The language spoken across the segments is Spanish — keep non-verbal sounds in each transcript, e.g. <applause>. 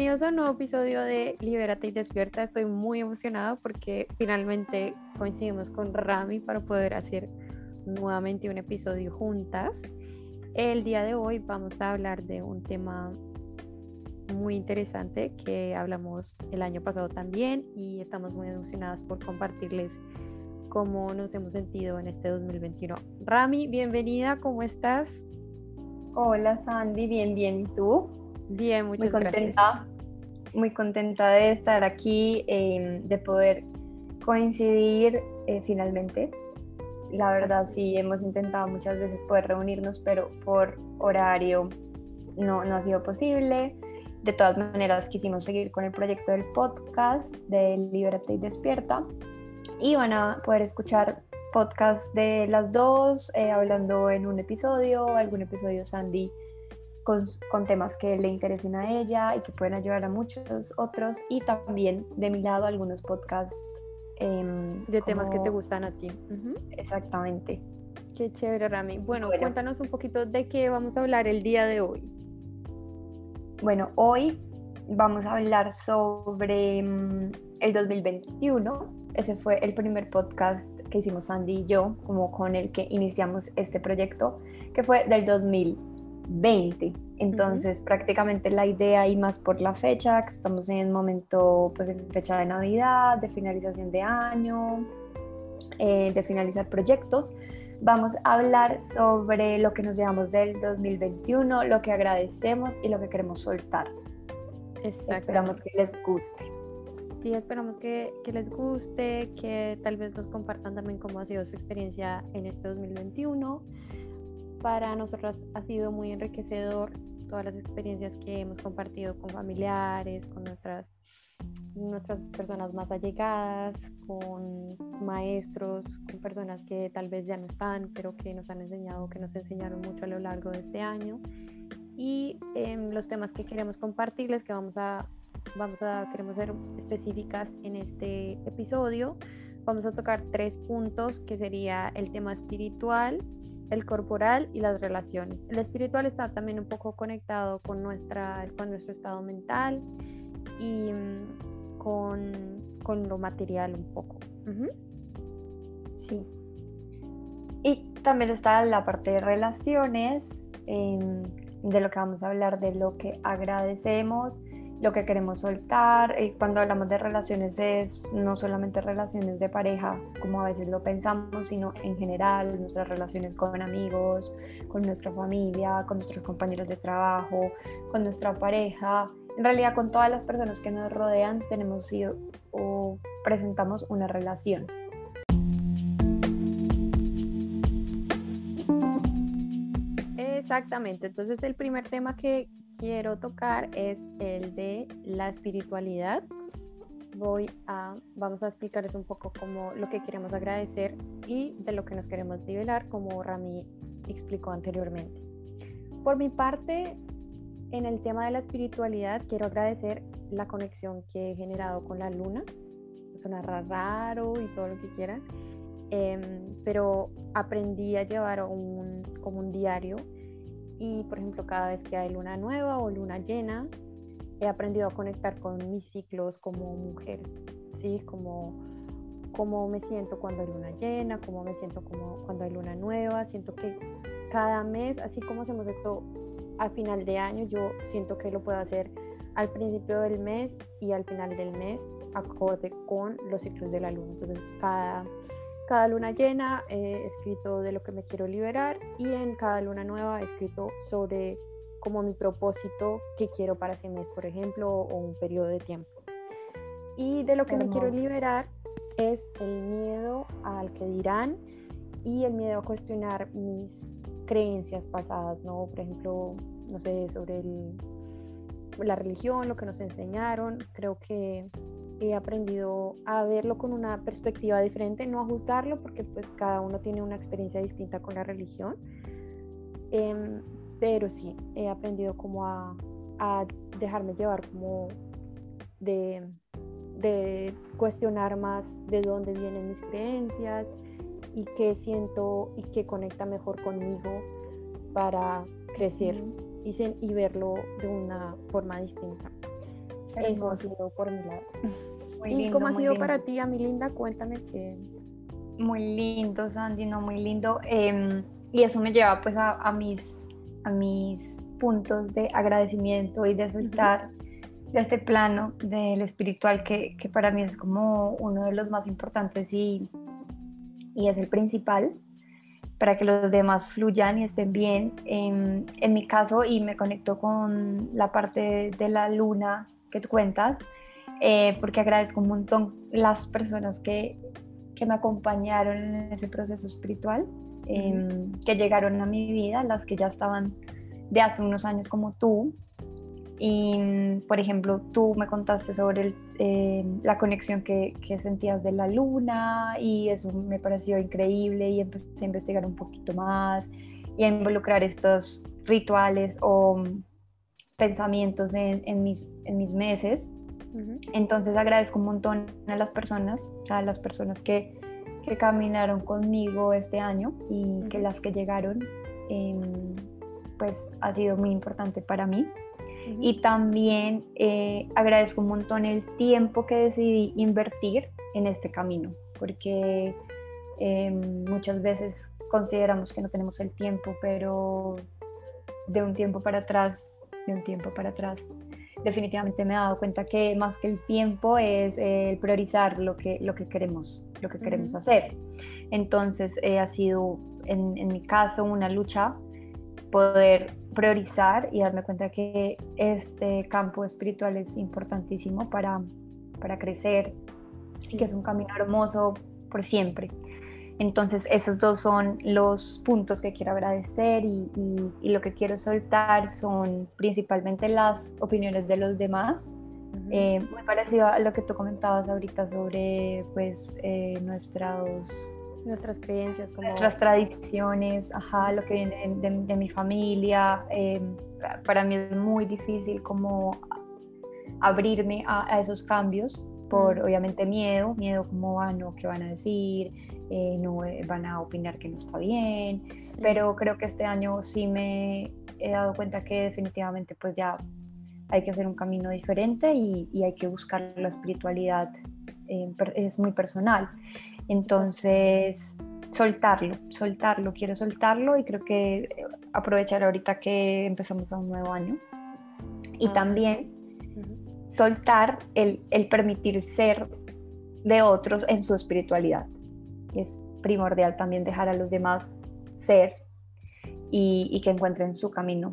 Bienvenidos a un nuevo episodio de Libérate y Despierta. Estoy muy emocionada porque finalmente coincidimos con Rami para poder hacer nuevamente un episodio juntas. El día de hoy vamos a hablar de un tema muy interesante que hablamos el año pasado también y estamos muy emocionadas por compartirles cómo nos hemos sentido en este 2021. Rami, bienvenida, ¿cómo estás? Hola Sandy, bien, bien, ¿y tú? Bien, muchas muy contenta, Muy contenta de estar aquí, em, de poder coincidir eh, finalmente. La verdad sí, hemos intentado muchas veces poder reunirnos, pero por horario no, no ha sido posible. De todas maneras, quisimos seguir con el proyecto del podcast de Libérate y Despierta y van a poder escuchar podcast de las dos, eh, hablando en un episodio, algún episodio Sandy con, con, temas que le interesen a ella y que pueden ayudar a muchos otros, y también de mi lado algunos podcasts. Em, de temas que te gustan a ti. Exactamente. Qué chévere, Rami. Bueno, bueno, cuéntanos un poquito de qué vamos a hablar el día de hoy. Bueno, hoy vamos a hablar sobre mm, el 2021 ese fue el primer podcast que hicimos Sandy y yo, como con el que iniciamos este proyecto, que fue del 2020. Entonces, prácticamente la idea y más por la fecha, que estamos en momento, pues en fecha de Navidad, de finalización de año, eh, de finalizar proyectos, vamos a hablar sobre lo que nos llevamos del 2021, lo que agradecemos y lo que queremos soltar. Esperamos que les guste sí, esperamos que, que, les guste, que tal vez nos compartan también cómo ha sido su experiencia en este 2021. Para nosotras ha sido muy enriquecedor todas las experiencias que hemos compartido con familiares, con nuestras, nuestras personas más allegadas, con maestros, con personas que tal vez ya no están, pero que nos han enseñado, que nos enseñaron mucho a lo largo de este año. Y em, los temas que queremos compartirles, que vamos a vamos a, queremos ser específicas en este episodio. Vamos a tocar tres puntos que sería el tema espiritual, el corporal y las relaciones. El espiritual está también un poco conectado con, nuestra, con nuestro estado mental y mm, con, con lo material un poco. Sí. Y también está la parte de relaciones, de lo que vamos a hablar, de lo que agradecemos lo que queremos soltar. y cuando hablamos de relaciones es no solamente relaciones de pareja, como a veces lo pensamos, sino en general, nuestras relaciones con amigos, con nuestra familia, con nuestros compañeros de trabajo, con nuestra pareja. En realidad con todas las personas que nos rodean tenemos o presentamos una relación. Exactamente, entonces el primer tema que quiero tocar es el de la espiritualidad. Voy a, vamos a explicarles un poco como lo que queremos agradecer y de lo que nos queremos nivelar, como Rami explicó anteriormente. Por mi parte, en el tema de la espiritualidad, quiero agradecer la conexión que he generado con la luna. Suena raro y todo lo que quieran, em, pero aprendí a llevar un, como un diario y por ejemplo cada vez que hay luna nueva o luna llena he aprendido a conectar con mis ciclos como mujer, ¿sí? Como cómo me siento cuando hay luna llena, cómo me siento como cuando hay luna nueva, siento que cada mes, así como hacemos esto a final de año, yo siento que lo puedo hacer al principio del mes y al final del mes acorde con los ciclos de la luna. Entonces, cada cada luna llena he escrito de lo que me quiero liberar y en cada luna nueva he escrito sobre como mi propósito que quiero para ese mes, por ejemplo, o un periodo de tiempo. Y de lo que me quiero liberar es el miedo al que dirán y el miedo a cuestionar mis creencias pasadas, ¿no? Por ejemplo, no sé, sobre la religión, lo que nos enseñaron. Creo que he aprendido a verlo con una perspectiva diferente, no a juzgarlo porque pues cada uno tiene una experiencia distinta con la religión, em, pero sí, he aprendido como a, dejarme llevar como de, de, cuestionar más de dónde vienen mis creencias y qué siento y qué conecta mejor conmigo para crecer y, y verlo de una forma distinta. Eso ha sido por mi lado. Muy ¿Y lindo, cómo ha sido lindo. para ti, a mi linda? Cuéntame que... Muy lindo, Sandy, no, muy lindo. Em, y eso me lleva pues a, a mis, a mis puntos de agradecimiento y de soltar de este plano del espiritual que, que para mí es como uno de los más importantes y, y es el principal para que los demás fluyan y estén bien. En, en mi caso, y me conecto con la parte de la luna que tú cuentas, eh, porque agradezco un montón las personas que, que me acompañaron en ese proceso espiritual, eh, que llegaron a mi vida, las que ya estaban de hace unos años como tú. Y, por ejemplo, tú me contaste sobre el, eh, la conexión que, que, sentías de la luna y eso me pareció increíble y empecé a investigar un poquito más y a involucrar estos rituales o pensamientos en, en mis, en mis meses. Entonces agradezco un montón a las personas, a las personas que, que caminaron conmigo este año y uh -huh. que las que llegaron, eh, pues ha sido muy importante para mí. Uh -huh. Y también eh, agradezco un montón el tiempo que decidí invertir en este camino, porque eh, muchas veces consideramos que no tenemos el tiempo, pero de un tiempo para atrás, de un tiempo para atrás, definitivamente me he dado cuenta que más que el tiempo es el priorizar lo que, lo que queremos, lo que queremos uh -huh. hacer. Entonces eh, ha sido en, en, mi caso una lucha poder priorizar y darme cuenta que este campo espiritual es importantísimo para, para crecer y que es un camino hermoso por siempre. Entonces esos dos son los puntos que quiero agradecer y, y, y lo que quiero soltar son principalmente las opiniones de los demás. Uh -huh. eh, muy parecido a lo que tú comentabas ahorita sobre pues eh, nuestras nuestras creencias, como... nuestras tradiciones, ajá, lo que viene de, de, de mi familia. Eh, para mí es muy difícil como abrirme a, a esos cambios por -huh. obviamente miedo, miedo como, ah, no, ¿qué van a decir? Eh, no eh, van a opinar que no está bien, sí. pero creo que este año sí me he dado cuenta que definitivamente pues ya hay que hacer un camino diferente y, y hay que buscar la espiritualidad, eh, es muy personal. Entonces, soltarlo, soltarlo, quiero soltarlo y creo que aprovechar ahorita que empezamos a un nuevo año. Y ah. también. Soltar el, el permitir ser de otros en su espiritualidad es primordial también dejar a los demás ser y, y, que encuentren su camino.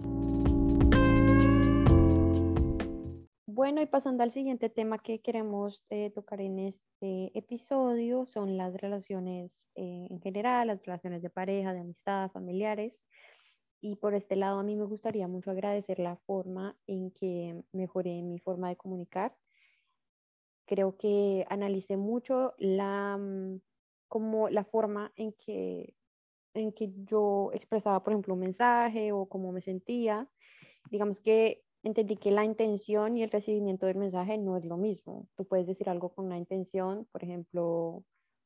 Bueno, y pasando al siguiente tema que queremos eh, tocar en este episodio, son las relaciones eh, en general, las relaciones de pareja, de amistad, familiares. Y por este lado, a mí me gustaría mucho agradecer la forma en que mejoré mi forma de comunicar. Creo que analicé mucho la como la forma en que, en que yo expresaba, por ejemplo, un mensaje o cómo me sentía. Digamos que entendí que la intención y el recibimiento del mensaje no es lo mismo. Tú puedes decir algo con una intención, por ejemplo,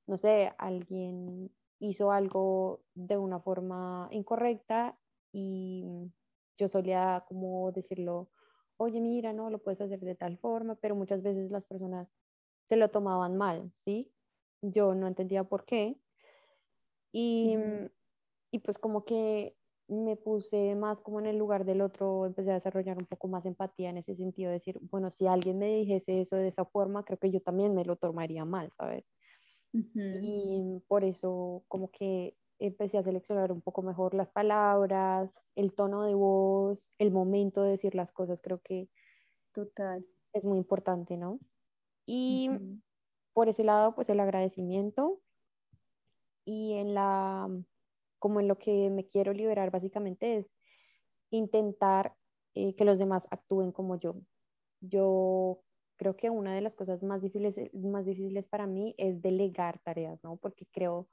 no sé, alguien hizo algo de una forma incorrecta y yo solía como decirlo, oye, mira, no, lo puedes hacer de tal forma, pero muchas veces las personas se lo tomaban mal, ¿sí? yo no entendía por qué. Y, -huh. y, pues como que me puse más como en el lugar del otro, empecé a desarrollar un poco más empatía en ese sentido, de decir, bueno, si alguien me dijese eso de esa forma, creo que yo también me lo tomaría mal, ¿sabes? Uh -huh. Y por eso como que empecé a seleccionar un poco mejor las palabras, el tono de voz, el momento de decir las cosas, creo que Total. es muy importante, ¿no? Y uh -huh por ese lado, pues el agradecimiento y en la, como en lo que me quiero liberar básicamente es intentar eh, que los demás actúen como yo. Yo creo que una de las cosas más difíciles, más difíciles para mí es delegar tareas, ¿no? Porque creo,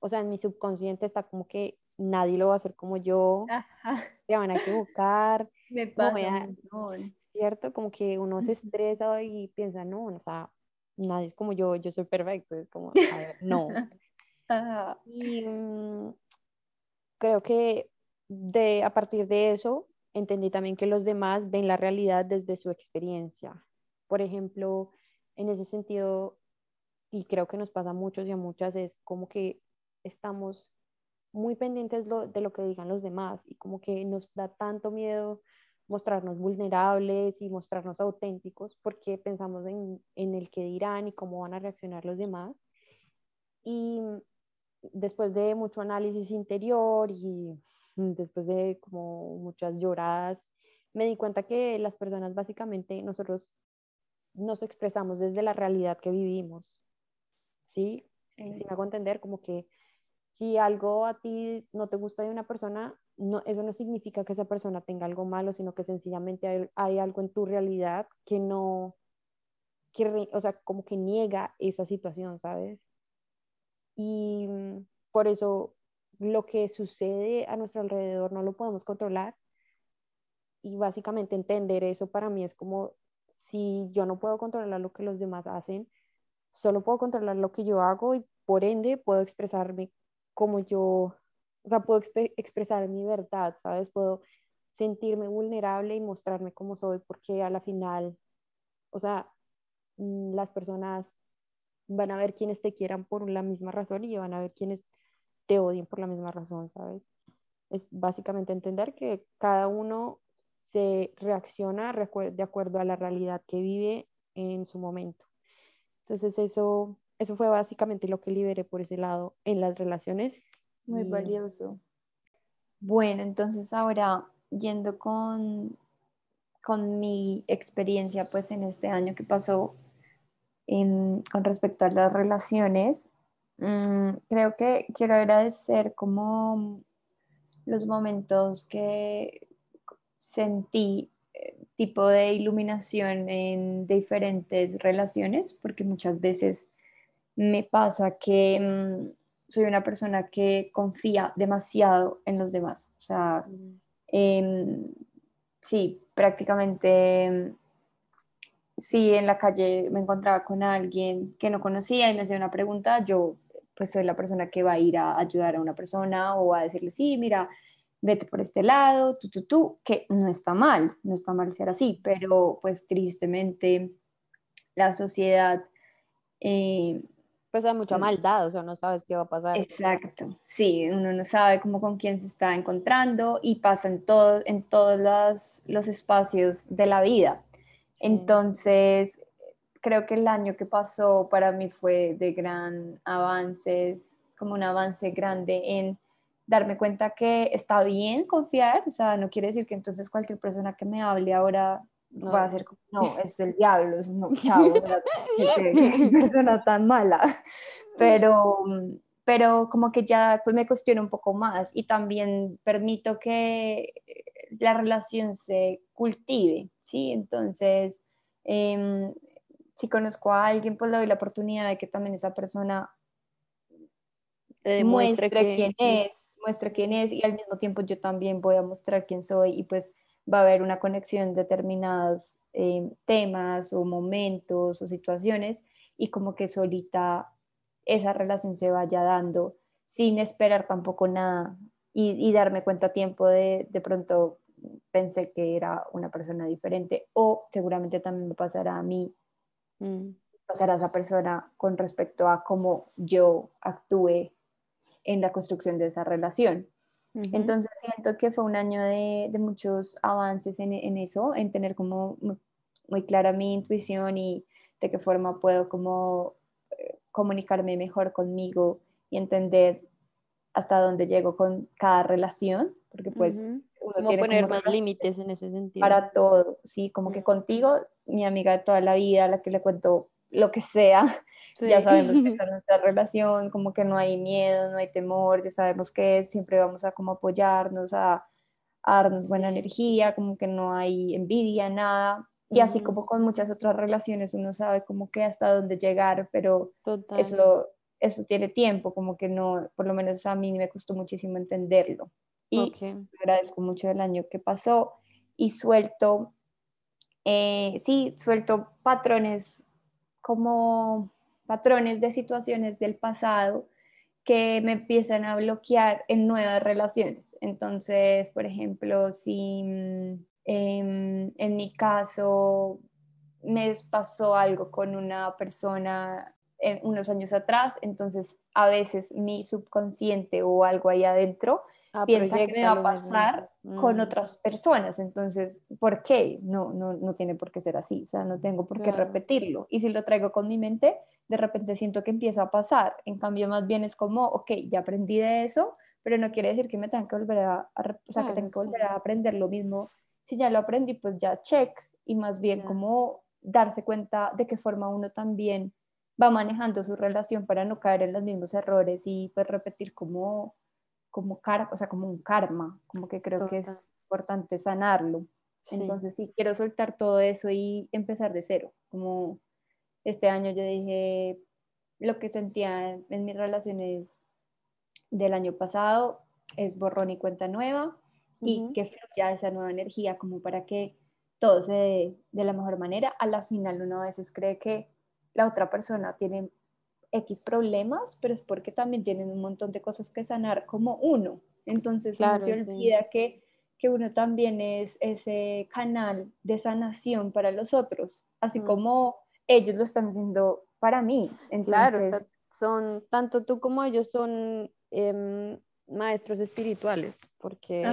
o sea, en mi subconsciente está como que nadie lo va a hacer como yo, Ajá. se van a equivocar. <laughs> Me pasa no, ¿Cierto? Como que uno se estresa y piensa, no, o sea, nadie es como yo, yo soy perfecto, es como, a ver, no. <laughs> y um, creo que de, a partir de eso entendí también que los demás ven la realidad desde su experiencia por ejemplo, en ese sentido, y creo que nos pasa a muchos y a muchas, es como que estamos muy pendientes de lo que digan los demás y como que nos da tanto miedo mostrarnos vulnerables y mostrarnos auténticos porque pensamos en, en el que dirán y cómo van a reaccionar los demás. Y después de mucho análisis interior y después de como muchas lloradas, me di cuenta que las personas básicamente nosotros nos expresamos desde la realidad que vivimos. ¿Sí? Si me hago entender, como que si algo a ti no te gusta de una persona, no, eso no significa que esa persona tenga algo malo, sino que sencillamente hay, hay algo en tu realidad que no, que, o sea, como que niega esa situación, ¿sabes? Y mm, por eso lo que sucede a nuestro alrededor no lo podemos controlar. Y básicamente entender eso para mí es como si yo no puedo controlar lo que los demás hacen, solo puedo controlar lo que yo hago y por ende puedo expresarme como yo, o sea, puedo expresar mi verdad, ¿sabes? Puedo sentirme vulnerable y mostrarme como soy porque a la final, o sea, mm, las personas van a ver quienes te quieran por la misma razón y van a ver quienes te odien por la misma razón, ¿sabes? Es básicamente entender que cada uno se reacciona de acuerdo a la realidad que vive en su momento. Entonces eso, eso fue básicamente lo que liberé por ese lado en las relaciones. Muy valioso. Bueno, entonces ahora yendo con, con mi experiencia pues en este año que pasó, con respecto a las relaciones, mm, creo que quiero agradecer como los momentos que sentí eh, tipo de iluminación en diferentes relaciones, porque muchas veces me pasa que mm, soy una persona que confía demasiado en los demás. O sea, mm. em, sí, prácticamente si en la calle me encontraba con alguien que no conocía y me hacía una pregunta, yo pues soy la persona que va a ir a ayudar a una persona o a decirle, sí, mira, vete por este lado, tú, tú, tú, que no está mal, no está mal ser así, pero pues tristemente la sociedad... Eh, pues hay mucha maldad, o sea, no sabes qué va a pasar. Exacto, sí, uno no sabe cómo con quién se está encontrando y pasa en, todo, en todos los, los espacios de la vida. Entonces, creo que el año que pasó para mí fue de gran avances, como un avance grande en darme cuenta que está bien confiar, o sea, no quiere decir que entonces cualquier persona que me hable ahora va a ser como, no, <laughs> es el diablo, es no, <laughs> qué persona tan mala, <laughs> pero, pero como que ya pues, me cuestiono un poco más y también permito que la relación se cultive, ¿sí? Entonces, em, si conozco a alguien, pues le doy la oportunidad de que también esa persona muestre quién es, muestre quién es y al mismo tiempo yo también voy a mostrar quién soy y pues va a haber una conexión en determinados em, temas o momentos o situaciones y como que solita esa relación se vaya dando sin esperar tampoco nada y, darme cuenta a tiempo de, de pronto pensé que era una persona diferente o seguramente también me pasará a mí, mm. pasará a esa persona con respecto a cómo yo actúe en la construcción de esa relación. Entonces siento que fue un año de, de muchos avances en, en, eso, en tener como muy, clara mi intuición y de qué forma puedo como eh, comunicarme mejor conmigo y entender hasta dónde llego con cada relación, porque pues uno poner más límites en ese sentido. Para todo, sí, como que contigo, mi amiga de toda la vida, la que le cuento lo que sea, <laughs> ya sabemos que <laughs> es nuestra relación, como que no hay miedo, no hay temor, ya sabemos que siempre vamos a como apoyarnos, a, darnos buena energía, como que no hay envidia, nada. Y así como con muchas otras relaciones, uno sabe como que hasta dónde llegar, pero eso eso tiene tiempo, como que no, por lo menos a mí me costó muchísimo entenderlo. Y agradezco mucho el año que pasó y suelto, eh, sí, suelto patrones como patrones de situaciones del pasado que me empiezan a bloquear en nuevas relaciones. Entonces, por ejemplo, si mm, em, en mi caso me pasó algo con una persona unos años atrás, entonces a veces mi subconsciente o algo ahí adentro ah, piensa que me va a pasar con mm. otras personas, entonces, ¿por qué? No, no, no tiene por qué ser así, o sea, no tengo por qué repetirlo. Y si lo traigo con mi mente, de repente siento que empieza a pasar, en cambio más bien es como, ok, ya aprendí de eso, pero no quiere decir que me tenga que volver a, o sea, que tenga que volver a aprender lo mismo. Si ya lo aprendí, pues ya check, y más bien como darse cuenta de qué forma uno también va manejando su relación para no caer en los mismos errores y pues repetir como, como, o sea, como un karma, como que creo que es importante sanarlo. Entonces sí, quiero soltar todo eso y empezar de cero. Como este año yo dije lo que sentía en mis relaciones del año pasado es borrón y cuenta nueva y que fluya esa nueva energía como para que todo se dé de la mejor manera. A la final uno a veces cree que la otra persona tiene X problemas, pero es porque también tienen un montón de cosas que sanar como uno. Entonces no se olvida que, que, uno también es ese canal de sanación para los otros, así mm. como ellos lo están haciendo para mí. Entonces, claro, son, tanto tú como ellos son em, maestros espirituales, porque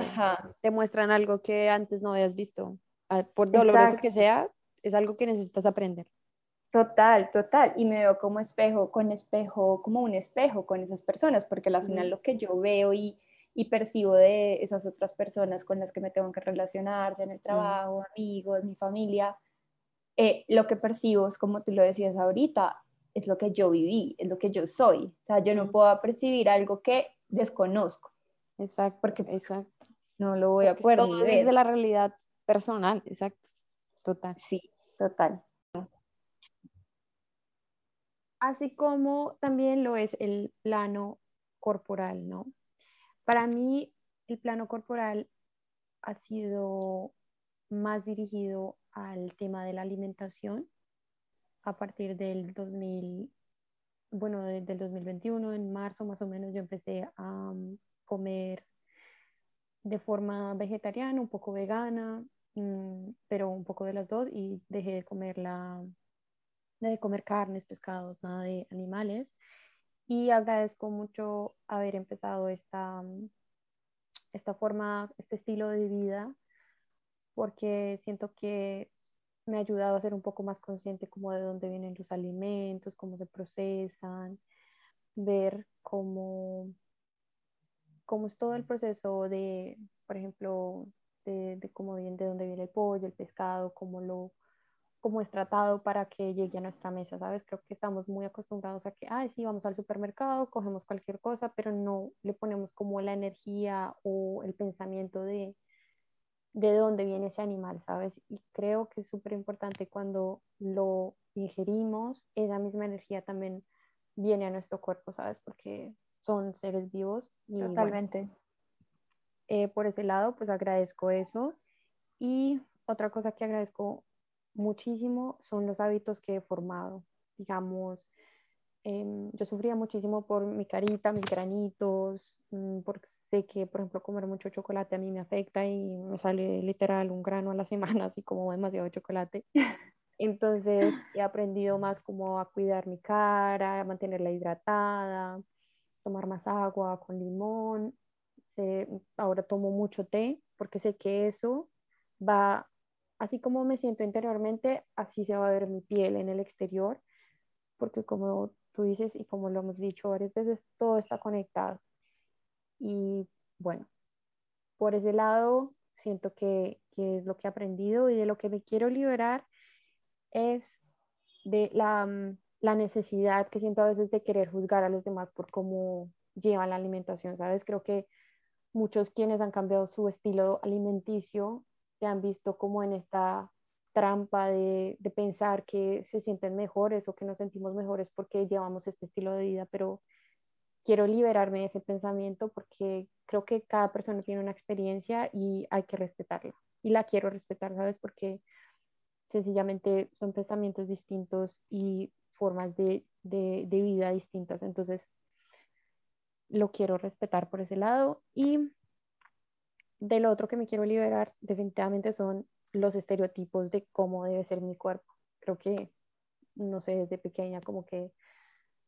te muestran algo que antes no habías visto. Ah, por doloroso que sea, es algo que necesitas aprender. Total, total. Y me veo como espejo, con espejo, como un espejo con esas personas, porque al final lo que yo veo y, y, percibo de esas otras personas con las que me tengo que relacionarse en el trabajo, amigos, mi familia, eh, lo que percibo es como tú lo decías ahorita, es lo que yo viví, es lo que yo soy. O sea, yo no puedo percibir algo que desconozco. Exacto. Porque exacto. no lo voy a poder ver. de la realidad personal, exacto. Total. Sí, total. Así como también lo es el plano corporal, ¿no? Para mí, el plano corporal ha sido más dirigido al tema de la alimentación a partir del 2000, bueno, del 2021, en marzo más o menos, yo empecé a mm, comer de forma vegetariana, un poco vegana, mm, pero un poco de las dos y dejé de comer la, de comer carnes, pescados, nada de animales. Y agradezco mucho haber empezado esta, esta forma, este estilo de vida, porque siento que me ha ayudado a ser un poco más consciente como de dónde vienen los alimentos, cómo se procesan, ver cómo, cómo es todo el proceso de, por ejemplo, de, de cómo viene, de dónde viene el pollo, el pescado, cómo lo cómo es tratado para que llegue a nuestra mesa, ¿sabes? Creo que estamos muy acostumbrados a que, ay, sí, vamos al supermercado, cogemos cualquier cosa, pero no le ponemos como la energía o el pensamiento de, de dónde viene ese animal, ¿sabes? Y creo que es súper importante cuando lo ingerimos, esa misma energía también viene a nuestro cuerpo, ¿sabes? Porque son seres vivos. Totalmente. Eh, por ese lado, pues agradezco eso. Y otra cosa que agradezco muchísimo son los hábitos que he formado. Digamos, em, yo sufría muchísimo por mi carita, mis granitos, mm, porque sé que, por ejemplo, comer mucho chocolate a mí me afecta y me sale literal un grano a la <laughs> semana, así como demasiado chocolate. Entonces he aprendido más como a cuidar mi cara, a mantenerla hidratada, tomar más agua con limón. ahora tomo mucho té porque sé que eso va así como me siento interiormente, así se va a ver mi piel en el exterior, porque como tú dices y como lo hemos dicho varias veces, todo está conectado. Y bueno, por ese lado, siento que, que es lo que he aprendido y de lo que me quiero liberar es de la, mm, la necesidad que siento a veces de querer juzgar a los demás por cómo llevan la alimentación, ¿sabes? Creo que muchos quienes han cambiado su estilo alimenticio han visto como en esta trampa de, de, pensar que se sienten mejores o que nos sentimos mejores porque llevamos este estilo de vida, pero quiero liberarme de ese pensamiento porque creo que cada persona tiene una experiencia y hay que respetarla. Y la quiero respetar, ¿sabes? Porque sencillamente son pensamientos distintos y formas de, de, de vida distintas. Entonces, lo quiero respetar por ese lado. Y del otro que me quiero liberar definitivamente son los estereotipos de cómo debe ser mi cuerpo. creo que, no sé, desde pequeña como que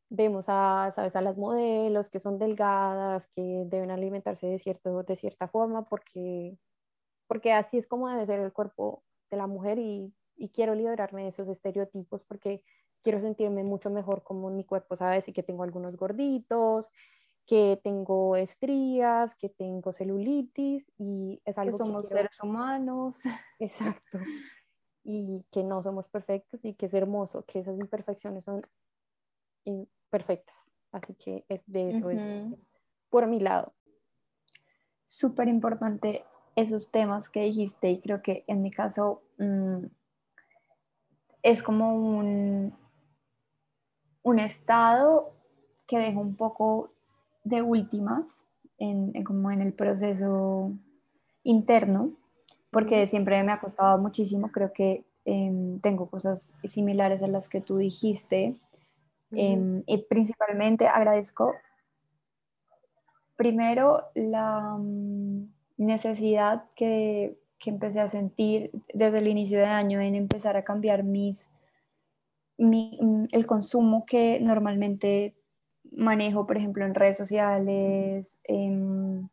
vemos a, ¿sabes? a las modelos que son delgadas, que deben alimentarse de, cierto, de cierta forma, porque, porque así es como debe ser el cuerpo de la mujer y, y quiero liberarme de esos estereotipos porque quiero sentirme mucho mejor como mi cuerpo, ¿sabes? Y que tengo algunos gorditos, que tengo estrías, que tengo celulitis y es algo que somos seres humanos. <laughs> Exacto. Y que no somos perfectos y que es hermoso, que esas imperfecciones son perfectas. Así que es de eso es por mi lado. Súper importante esos temas que dijiste y creo que en mi caso mm, es como un, un estado que deja un poco de últimas en, como en el proceso interno, porque siempre me ha costado muchísimo, creo que em, tengo cosas similares a las que tú dijiste, em, y principalmente agradezco primero la mm, necesidad que, que, empecé a sentir desde el inicio de año en empezar a cambiar mis, mm, el consumo que normalmente manejo, por ejemplo, en redes sociales, em,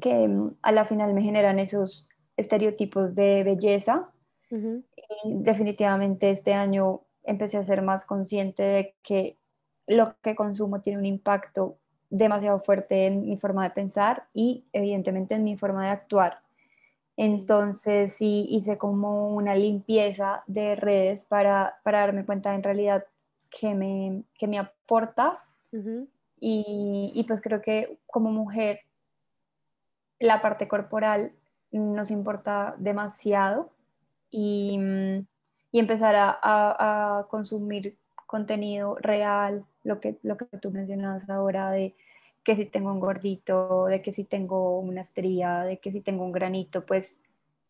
que a la final me generan esos estereotipos de belleza. definitivamente este año empecé a ser más consciente de que lo que consumo tiene un impacto demasiado fuerte en mi forma de pensar y evidentemente en mi forma de actuar. Entonces sí hice como una limpieza de redes para, para darme cuenta en realidad que me, que me aporta y, pues creo que como mujer la parte corporal nos importa demasiado y, y empezar a, a, consumir contenido real, lo que, lo que tú mencionabas ahora de que si tengo un gordito, de que si tengo una estría, de que si tengo un granito, pues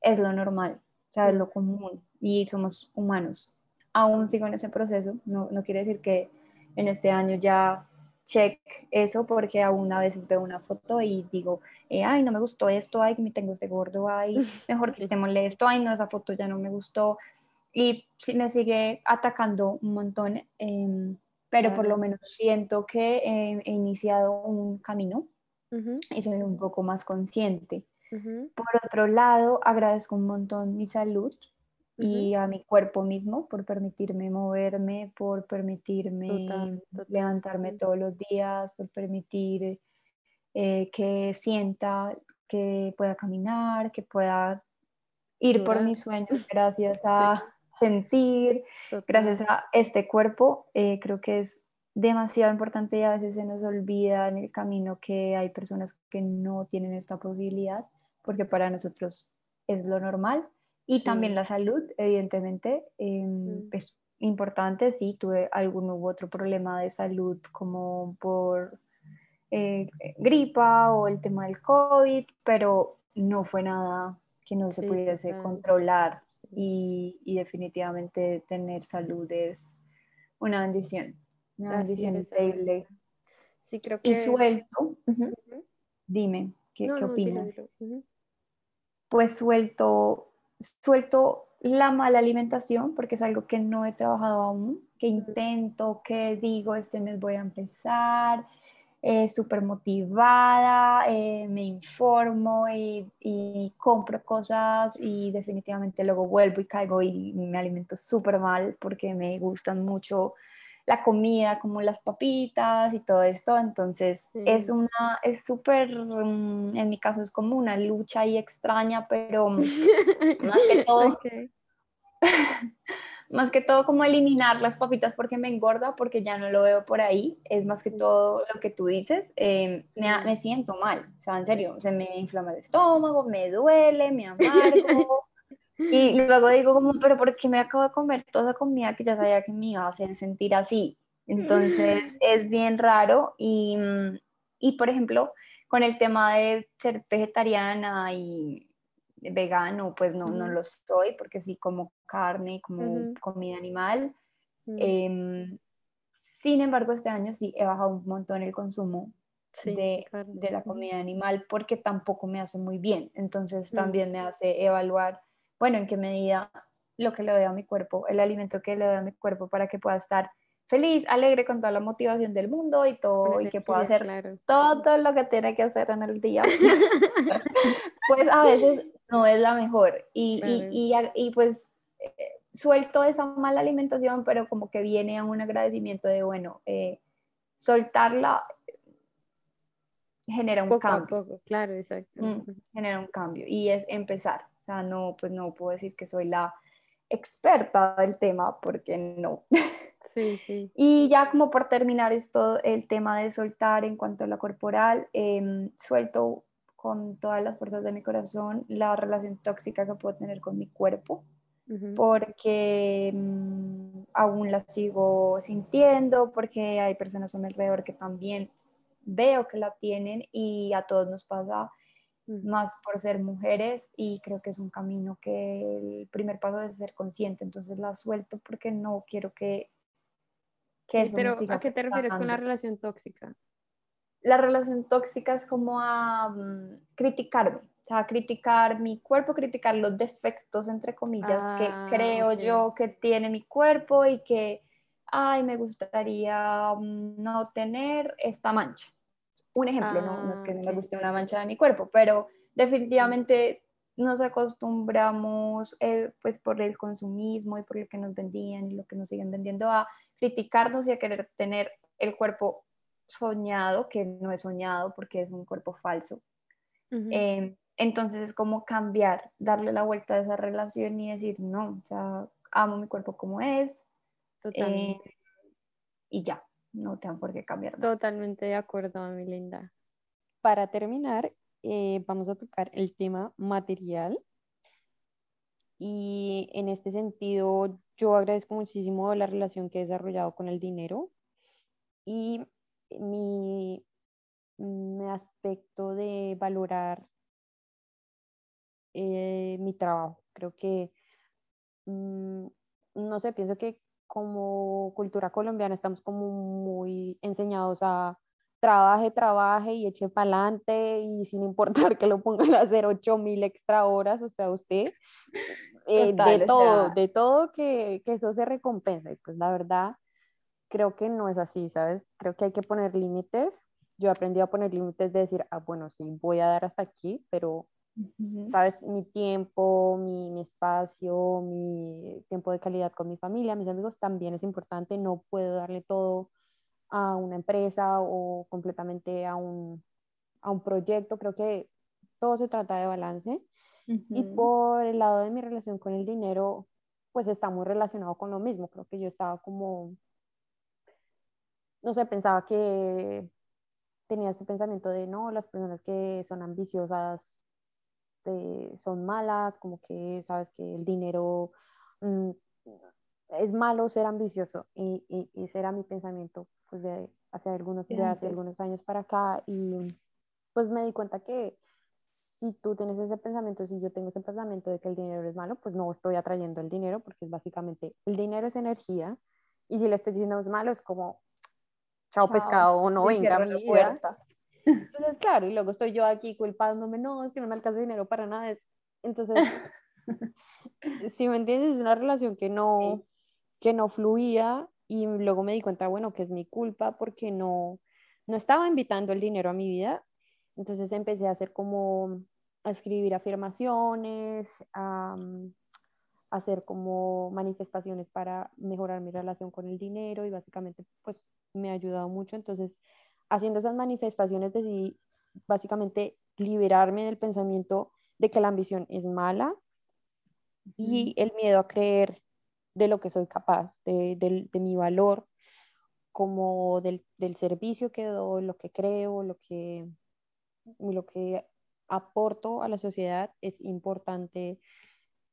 es lo normal, o sea, es lo común y somos humanos. Aún sigo en ese proceso, no, no quiere decir que en este año ya check eso porque aún a veces veo una foto y digo, eh, ay, no me gustó esto, ay, me tengo este gordo, ay, <laughs> mejor quitémosle esto, ay, no, esa foto ya no me gustó. Y sí, me sigue atacando un montón, em, pero por lo menos siento que he iniciado un camino y soy un poco más consciente. Por otro lado, agradezco un montón mi salud y a mi cuerpo mismo por permitirme moverme, por permitirme levantarme todos los días, por permitir eh, que sienta, que pueda caminar, que pueda ir por mis sueños <laughs> gracias a sentir, gracias a este cuerpo. Eh, creo que es demasiado importante y a veces se nos olvida en el camino que hay personas que no tienen esta posibilidad, porque para nosotros es lo normal y también la salud, evidentemente, em, es importante, sí, tuve algún u otro problema de salud como por eh, gripa o el tema del COVID, pero no fue nada que no se pudiese controlar y, y, definitivamente tener salud es una bendición, una bendición increíble. Sí, creo que... Y suelto, dime, ¿qué, ¿qué opinas? Pues suelto suelto la mala alimentación porque es algo que no he trabajado aún, que intento, que digo, este mes voy a empezar, eh, súper motivada, eh, me informo y, y, compro cosas y definitivamente luego vuelvo y caigo y me alimento súper mal porque me gustan mucho la comida, como las papitas y todo esto. Entonces es una, es súper, mm, en mi caso es como una lucha y extraña, pero <laughs> más que todo, <laughs> más que todo como eliminar las papitas porque me engorda, porque ya no lo veo por ahí. Es más que todo lo que tú dices, em, me, me, siento mal, o sea, en serio, se me inflama el estómago, me duele, me <laughs> amargo. Y luego digo como, pero ¿por qué me acabo de comer toda esa comida que ya sabía que me iba a hacer sentir así? Entonces es bien raro y, mm, y por ejemplo, con el tema de ser vegetariana y vegano, pues no, no lo soy porque sí como carne, como comida animal. Em, sin embargo, este año sí he bajado un montón el consumo de, de, la comida animal porque tampoco me hace muy bien. Entonces también me hace evaluar bueno, en qué medida lo que le doy a mi cuerpo, el alimento que le doy a mi cuerpo para que pueda estar feliz, alegre, con toda la motivación del mundo y todo, y que pueda hacer todo lo que tiene que hacer en el día, <laughs> <laughs> pues a veces no es la mejor. Y, y, y, pues eh, suelto esa mala alimentación, pero como que viene a un agradecimiento de, bueno, eh, soltarla genera un cambio. claro, exacto. Mm, genera un cambio y es empezar. Sea, no, pues no puedo decir que soy la experta del tema porque no. <laughs> Sí, sí. Y ya como por terminar esto, el tema de soltar en cuanto a la corporal, em, suelto con todas las fuerzas de mi corazón la relación tóxica que puedo tener con mi cuerpo, porque mm, aún la sigo sintiendo, porque hay personas a mi alrededor que también veo que la tienen y a todos nos pasa más por ser mujeres y creo que es un camino que el primer paso es ser consciente, entonces la suelto porque no quiero que, que eso Pero ¿a qué te refieres con la relación tóxica? La relación tóxica es como a mm, criticarme, o sea, criticar mi cuerpo, criticar los defectos, entre comillas, que ah, creo yo que tiene mi cuerpo y que ay, me gustaría mm, no tener esta mancha. Un ejemplo, no, es que no me ah, guste una mancha de mi cuerpo, pero definitivamente nos acostumbramos, eh, pues por el consumismo y por lo que nos vendían y lo que nos siguen vendiendo, a criticarnos y a querer tener el cuerpo soñado, que no es soñado porque es un cuerpo falso. Em, entonces es como cambiar, darle la vuelta a esa relación y decir, no, o sea, amo mi cuerpo como es, eh, y ya, no tengo por qué cambiar Totalmente de acuerdo, mi linda. Para terminar, eh, vamos a tocar el tema material. Y en este sentido, yo agradezco muchísimo la relación que he desarrollado con el dinero y mi, mi aspecto de valorar eh, mi trabajo. Creo que, mm, no sé, pienso que como cultura colombiana estamos como muy enseñados a trabaje, trabaje y eche para adelante y sin importar que lo pongan a hacer 8 mil extra horas, o sea, usted, eh, de todo, de todo que, que, eso se recompensa. Y pues la verdad, creo que no es así, ¿sabes? Creo que hay que poner límites. Yo aprendí a poner límites de decir, ah, bueno, sí, voy a dar hasta aquí, pero ¿sabes? Mi tiempo, mi, mi, espacio, mi tiempo de calidad con mi familia, mis amigos también es importante. No puedo darle todo a una empresa o completamente a un, a un proyecto. Creo que todo se trata de balance. Y por el lado de mi relación con el dinero, pues está muy relacionado con lo mismo. Creo que yo estaba como, no sé, pensaba que tenía este pensamiento de no, las personas que son ambiciosas este, son malas, como que sabes que el dinero mm, es malo ser ambicioso y, y, ese era mi pensamiento pues de hace algunos, de hace algunos años para acá y pues me di cuenta que si tú tienes ese pensamiento, si yo tengo ese pensamiento de que el dinero es malo, pues no estoy atrayendo el dinero porque es básicamente el dinero es energía y si le estoy diciendo es malo es como chao, pescado, no venga mi vida. Entonces, claro, y luego estoy yo aquí culpándome, no, es que no me alcanza dinero para nada. Entonces, <laughs> si me entiendes, es una relación que no, que no fluía y luego me di cuenta, bueno, que es mi culpa porque no, no estaba invitando el dinero a mi vida. Entonces empecé a hacer como, a escribir afirmaciones, a, a hacer como manifestaciones para mejorar mi relación con el dinero y básicamente pues me ha ayudado mucho. Entonces, haciendo esas manifestaciones decidí básicamente liberarme del pensamiento de que la ambición es mala y el miedo a creer de lo que soy capaz, de, mi valor, como del, servicio que doy, lo que creo, lo que, lo que aporto a la sociedad es importante,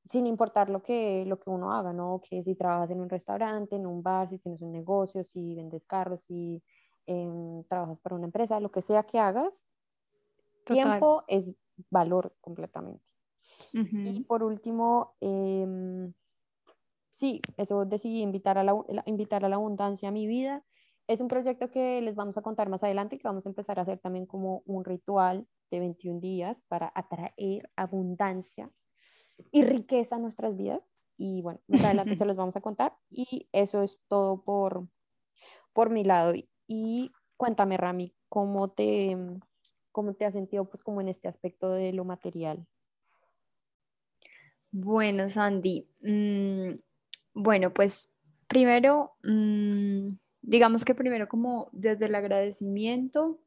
sin importar lo que, lo que uno haga, ¿no? Que si trabajas en un restaurante, en un bar, si tienes un negocio, si vendes carros, si trabajas para una empresa, lo que sea que hagas, tiempo es valor completamente. Y por último, em, sí, eso decidí invitar a la, invitar a la abundancia a mi vida. Es un proyecto que les vamos a contar más adelante, que vamos a empezar a hacer también como un ritual de 21 días para atraer abundancia y riqueza a nuestras vidas. y bueno, más adelante <laughs> se los vamos a contar y eso es todo por, por mi lado. Y cuéntame, Rami, ¿cómo te, cómo te has sentido pues como en este aspecto de lo material? Bueno, Sandy, mm, bueno, pues primero, mm, digamos que primero como desde el agradecimiento,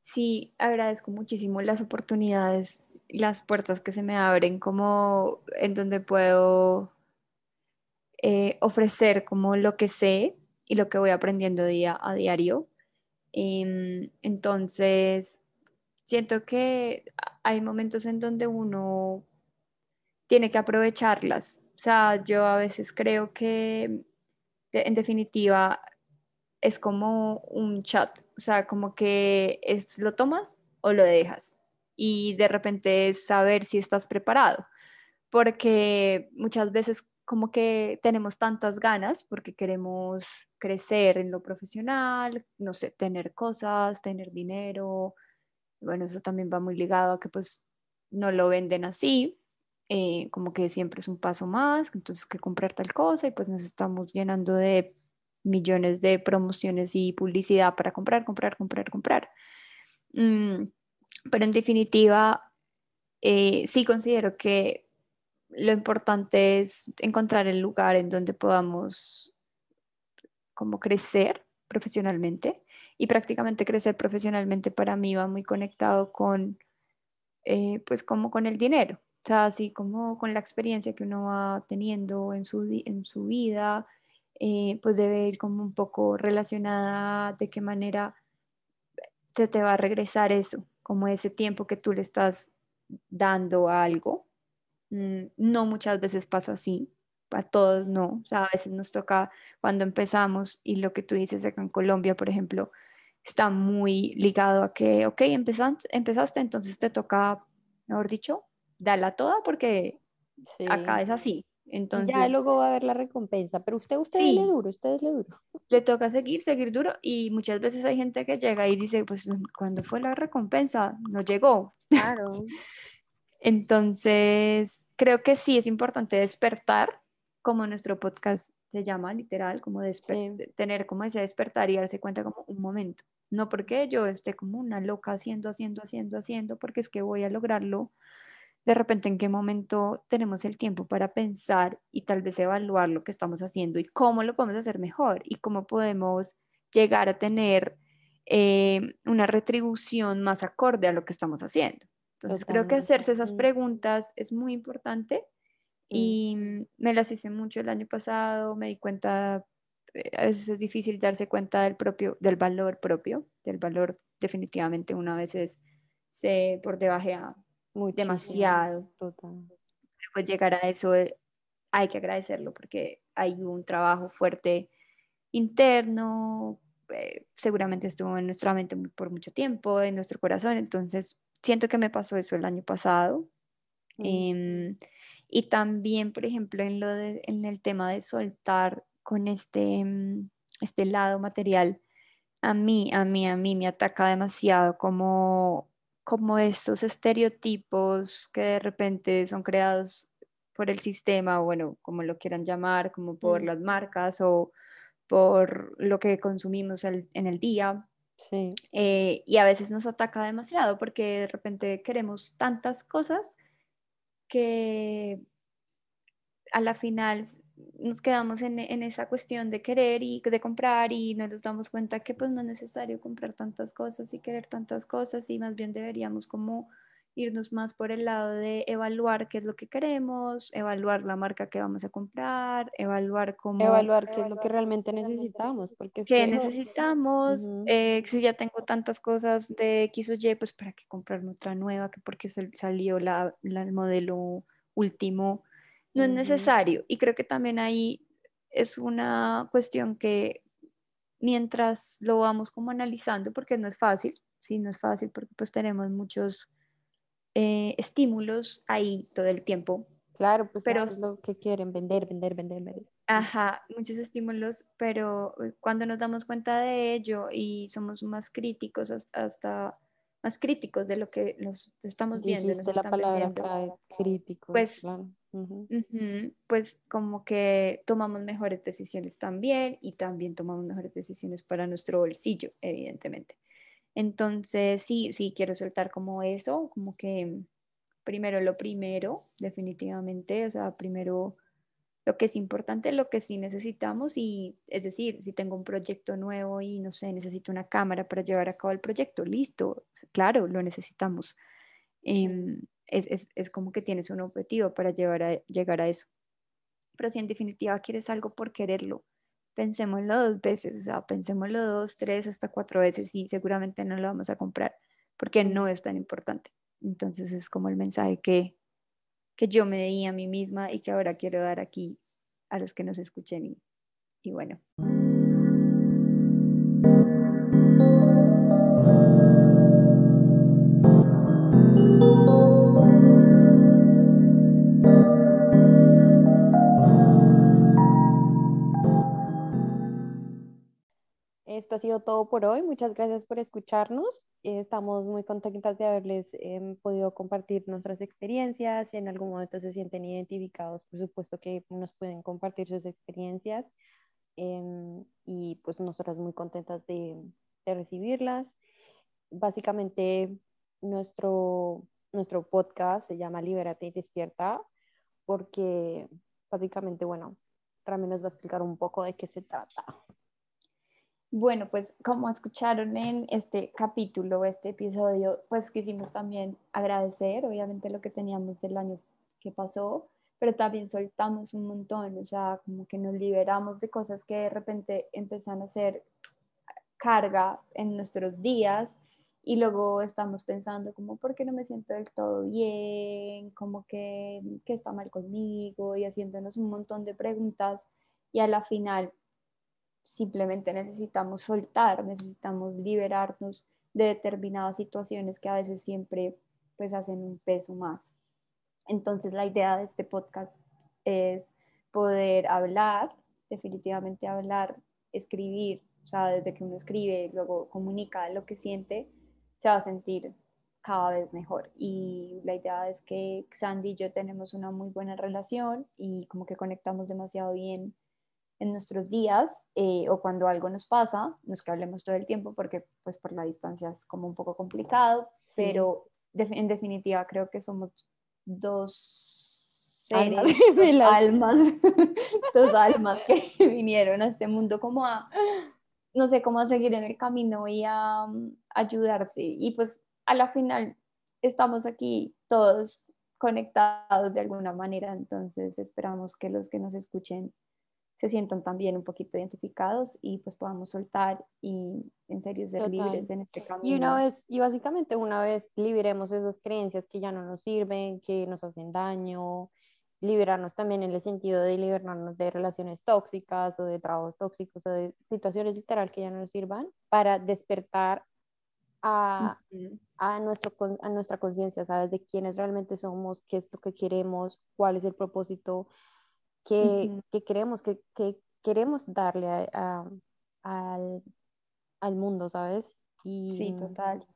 sí agradezco muchísimo las oportunidades, las puertas que se me abren, como en donde puedo eh, ofrecer como lo que sé y lo que voy aprendiendo día a diario. Em, entonces, siento que hay momentos en donde uno tiene que aprovecharlas. O sea, yo a veces creo que en definitiva es como un chat, o sea, como que es lo tomas o lo dejas y de repente es saber si estás preparado, porque muchas veces como que tenemos tantas ganas porque queremos crecer en lo profesional, no sé, tener cosas, tener dinero, bueno, eso también va muy ligado a que pues no lo venden así, eh, como que siempre es un paso más, entonces que comprar tal cosa y pues nos estamos llenando de millones de promociones y publicidad para comprar, comprar, comprar, comprar. Mm, pero en definitiva, eh, sí considero que lo importante es encontrar el lugar en donde podamos como crecer profesionalmente y prácticamente crecer profesionalmente para mí va muy conectado con eh, pues como con el dinero o sea así como con la experiencia que uno va teniendo en su, en su vida eh, pues debe ir como un poco relacionada de qué manera se te va a regresar eso, como ese tiempo que tú le estás dando a algo. Mm, no muchas veces pasa así, para todos no, a veces nos toca cuando empezamos y lo que tú dices acá en Colombia, por ejemplo, está muy ligado a que, ok, empezaste, empezaste entonces te toca, mejor dicho, dala toda porque acá es así. Entonces, ya luego va a haber la recompensa, pero usted, usted le duro, usted le duro. Le toca seguir, seguir duro y muchas veces hay gente que llega y dice, pues cuando fue la recompensa, no llegó. Claro. <laughs> Entonces, creo que sí es importante despertar, como nuestro podcast se llama literal, como tener como ese despertar y darse cuenta como un momento. No porque yo esté como una loca haciendo, haciendo, haciendo, haciendo, porque es que voy a lograrlo de repente en qué momento tenemos el tiempo para pensar y tal vez evaluar lo que estamos haciendo y cómo lo podemos hacer mejor y cómo podemos llegar a tener eh, una retribución más acorde a lo que estamos haciendo. Entonces creo que hacerse esas preguntas es muy importante y me las hice mucho el año pasado, me di cuenta, eh, a veces es difícil darse cuenta del propio, del valor propio, del valor definitivamente una vez se por debajo muy demasiado. Total. pues llegar a eso eh, hay que agradecerlo porque hay un trabajo fuerte interno, eh, seguramente estuvo en nuestra mente por mucho tiempo, en nuestro corazón, entonces siento que me pasó eso el año pasado. Mm. Em, y también, por ejemplo, en, lo en el tema de soltar con este, mm, este lado material, a mí, a mí, a mí me ataca demasiado como como estos estereotipos que de repente son creados por el sistema, o bueno, como lo quieran llamar, como por mm. las marcas o por lo que consumimos en el día. Eh, y a veces nos ataca demasiado porque de repente queremos tantas cosas que a la final nos quedamos en, esa cuestión de querer y de comprar y no nos damos cuenta que pues no es necesario comprar tantas cosas y querer tantas cosas y más bien deberíamos como irnos más por el lado de evaluar qué es lo que queremos, evaluar la marca que vamos a comprar, evaluar cómo... Evaluar qué es lo que realmente necesitamos. Porque ¿Qué necesitamos? Eh, si ya tengo tantas cosas de X o Y, pues para qué comprarme otra nueva, que porque salió la, el modelo último no es necesario. Y creo que también ahí es una cuestión que mientras lo vamos como analizando, porque no es fácil, sí, no es fácil porque pues tenemos muchos eh, estímulos ahí todo el tiempo. Claro, pues pero es lo que quieren, vender, vender, vender, vender. Ajá, muchos estímulos, pero eh, cuando nos damos cuenta de ello y somos más críticos hasta más críticos de lo que los estamos viendo. Nos la palabra crítico. Pues, pues como que tomamos mejores decisiones también y también tomamos mejores decisiones para nuestro bolsillo, evidentemente. Entonces, sí, sí, quiero soltar como eso, como que primero lo primero, definitivamente, o sea, primero lo que es importante, lo que sí necesitamos y es decir, si tengo un proyecto nuevo y no sé, necesito una cámara para llevar a cabo el proyecto, listo, claro, lo necesitamos. Em, es, es, como que tienes un objetivo para llevar a, llegar a eso. Pero si en definitiva quieres algo por quererlo, pensémoslo dos veces, o sea, pensémoslo dos, tres, hasta cuatro veces y seguramente no lo vamos a comprar porque no es tan importante. Entonces es como el mensaje que, que yo me di a mí misma y que ahora quiero dar aquí a los que nos escuchen. Y, y bueno. Esto ha sido todo por hoy. Muchas gracias por escucharnos. Estamos muy contentas de haberles em, podido compartir nuestras experiencias. Si en algún momento se sienten identificados, por supuesto que nos pueden compartir sus experiencias. Em, y pues nosotras muy contentas de, de, recibirlas. Básicamente nuestro, nuestro podcast se llama Libérate y Despierta porque básicamente, bueno, Rami nos va a explicar un poco de qué se trata. Bueno, pues como escucharon en este capítulo, este episodio, pues quisimos también agradecer, obviamente, lo que teníamos del año que pasó, pero también soltamos un montón, o sea, como que nos liberamos de cosas que de repente empiezan a ser carga en nuestros días y luego estamos pensando como, ¿por qué no me siento del todo bien? Como que, ¿qué está mal conmigo? Y haciéndonos un montón de preguntas y a la final simplemente necesitamos soltar, necesitamos liberarnos de determinadas situaciones que a veces siempre pues hacen un peso más. Entonces la idea de este podcast es poder hablar, definitivamente hablar, escribir, o sea, desde que uno escribe, luego comunica lo que siente, se va a sentir cada vez mejor. Y la idea es que Sandy y yo tenemos una muy buena relación y como que conectamos demasiado bien en nuestros días eh, o cuando algo nos pasa, nos que hablemos todo el tiempo porque pues por la distancia es como un poco complicado, pero en definitiva creo que somos dos seres, <laughs> dos almas, <laughs> dos almas que <laughs> vinieron a este mundo como a, no sé, cómo a seguir en el camino y a, mm, ayudarse. Y pues a la final estamos aquí todos conectados de alguna manera, entonces esperamos que los que nos escuchen se sientan también un poquito identificados y pues podamos soltar y en serio ser libres en este camino. Y una vez, y básicamente una vez liberemos esas creencias que ya no nos sirven, que nos hacen daño, liberarnos también en el sentido de liberarnos de relaciones tóxicas o de trabajos tóxicos o de situaciones literal que ya no nos sirvan para despertar a, a, nuestro, a nuestra conciencia, ¿sabes? De quiénes realmente somos, qué es lo que queremos, cuál es el propósito que, queremos, que, queremos darle al, mundo, ¿sabes? Y sí, total.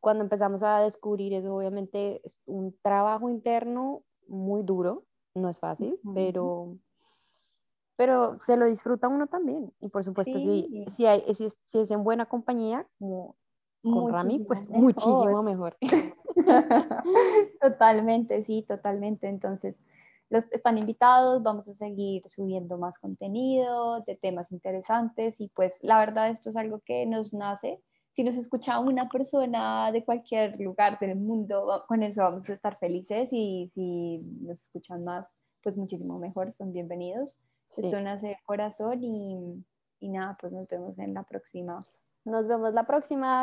Cuando empezamos a descubrir eso, obviamente es un trabajo interno muy duro, no es fácil, pero, pero se lo disfruta uno también. Y por supuesto, si, si, hay, si, es, en buena compañía, como con Rami, pues muchísimo mejor. <laughs> totalmente, sí, totalmente. Entonces, los están invitados, vamos a seguir subiendo más contenido de temas interesantes y pues la verdad esto es algo que nos nace. Si nos escucha una persona de cualquier lugar del mundo, con eso vamos a estar felices y si nos escuchan más, pues muchísimo mejor, son bienvenidos. Esto nace de corazón y, y nada, pues nos vemos en la próxima. Nos vemos la próxima.